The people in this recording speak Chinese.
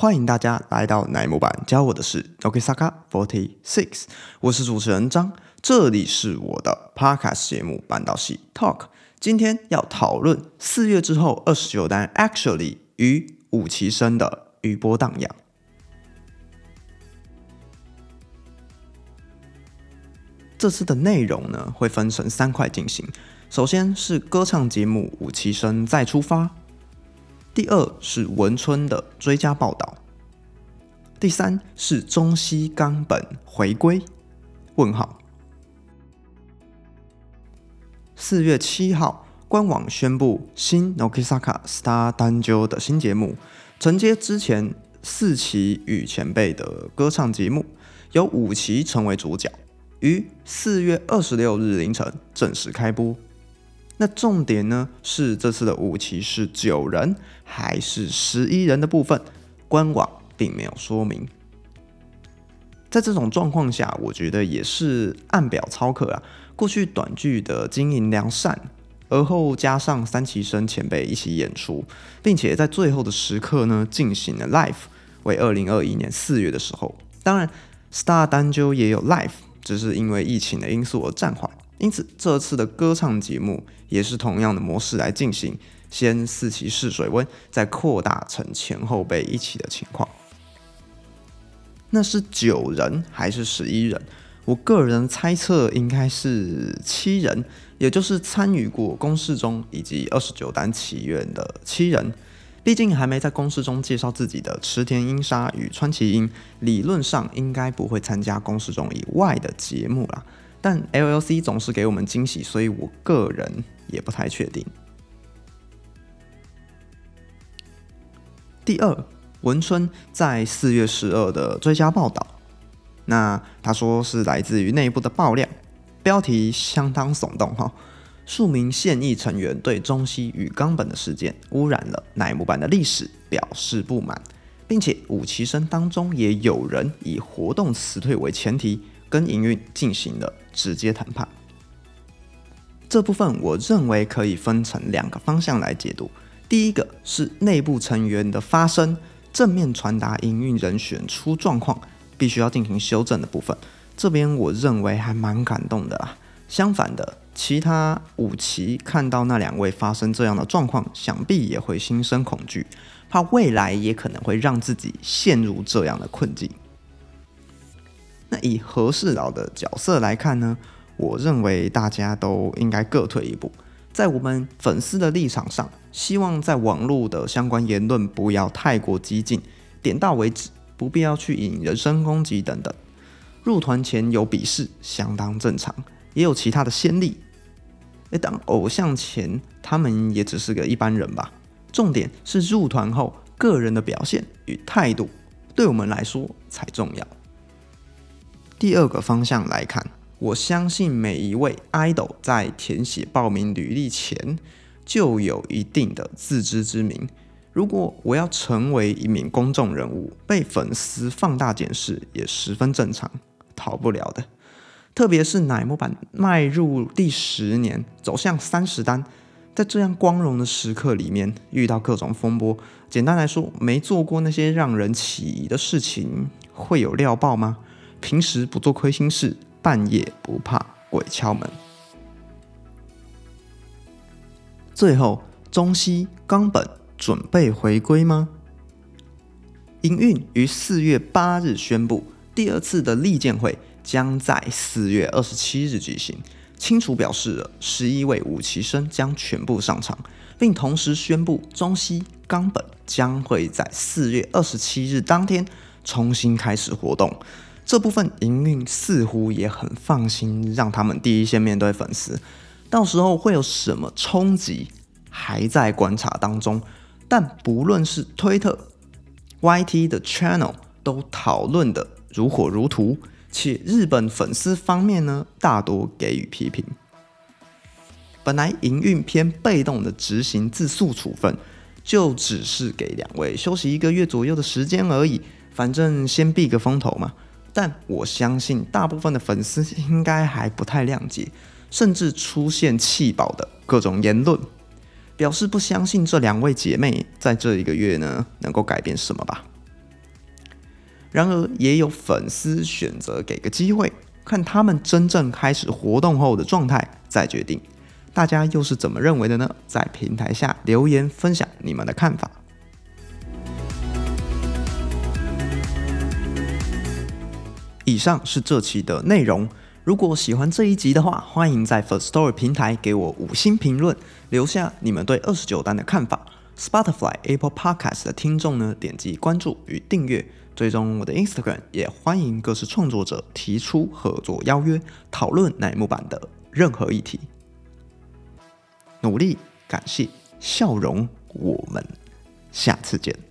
欢迎大家来到乃木板，教我的是 Nokisaka Forty Six，我是主持人张，这里是我的 Podcast 节目《半岛系 Talk》。今天要讨论四月之后二十九单 Actually 与武崎生的余波荡漾。这次的内容呢，会分成三块进行。首先是歌唱节目《武崎生再出发》，第二是文春的追加报道，第三是中西冈本回归？问号。四月七号，官网宣布新 Nokisaka Star Danjo 的新节目，承接之前四期与前辈的歌唱节目，由五期成为主角，于四月二十六日凌晨正式开播。那重点呢是这次的五期是九人还是十一人的部分，官网并没有说明。在这种状况下，我觉得也是按表操课啊。过去短剧的经营良善，而后加上三期生前辈一起演出，并且在最后的时刻呢进行了 live，为二零二一年四月的时候。当然，Star 单就也有 live，只是因为疫情的因素而暂缓。因此，这次的歌唱节目也是同样的模式来进行，先四期试水温，再扩大成前后辈一起的情况。那是九人还是十一人？我个人猜测应该是七人，也就是参与过公式中以及二十九单祈愿的七人。毕竟还没在公式中介绍自己的池田英沙与川崎英，理论上应该不会参加公式中以外的节目啦。但 LLC 总是给我们惊喜，所以我个人也不太确定。第二，文春在四月十二的追加报道。那他说是来自于内部的爆料，标题相当耸动哈。数名现役成员对中西与冈本的事件污染了乃木坂的历史表示不满，并且五期生当中也有人以活动辞退为前提跟营运进行了直接谈判。这部分我认为可以分成两个方向来解读，第一个是内部成员的发声，正面传达营运人选出状况。必须要进行修正的部分，这边我认为还蛮感动的啊。相反的，其他五期看到那两位发生这样的状况，想必也会心生恐惧，怕未来也可能会让自己陷入这样的困境。以和事佬的角色来看呢，我认为大家都应该各退一步，在我们粉丝的立场上，希望在网络的相关言论不要太过激进，点到为止。不必要去引人身攻击等等，入团前有鄙视相当正常，也有其他的先例。诶，当偶像前他们也只是个一般人吧。重点是入团后个人的表现与态度，对我们来说才重要。第二个方向来看，我相信每一位 idol 在填写报名履历前就有一定的自知之明。如果我要成为一名公众人物，被粉丝放大检视也十分正常，逃不了的。特别是奶木板迈入第十年，走向三十单，在这样光荣的时刻里面，遇到各种风波。简单来说，没做过那些让人起疑的事情，会有料爆吗？平时不做亏心事，半夜不怕鬼敲门。最后，中西冈本。准备回归吗？营运于四月八日宣布，第二次的利剑会将在四月二十七日举行，清楚表示了十一位武旗生将全部上场，并同时宣布中西冈本将会在四月二十七日当天重新开始活动。这部分营运似乎也很放心，让他们第一线面对粉丝，到时候会有什么冲击，还在观察当中。但不论是推特、YT 的 channel 都讨论的如火如荼，且日本粉丝方面呢大多给予批评。本来营运偏被动的执行自诉处分，就只是给两位休息一个月左右的时间而已，反正先避个风头嘛。但我相信大部分的粉丝应该还不太谅解，甚至出现弃保的各种言论。表示不相信这两位姐妹在这一个月呢能够改变什么吧。然而，也有粉丝选择给个机会，看他们真正开始活动后的状态再决定。大家又是怎么认为的呢？在平台下留言分享你们的看法。以上是这期的内容。如果喜欢这一集的话，欢迎在 First Story 平台给我五星评论，留下你们对二十九单的看法。Spotify、Apple Podcast 的听众呢，点击关注与订阅，追踪我的 Instagram，也欢迎各式创作者提出合作邀约，讨论乃木坂的任何议题。努力，感谢，笑容，我们下次见。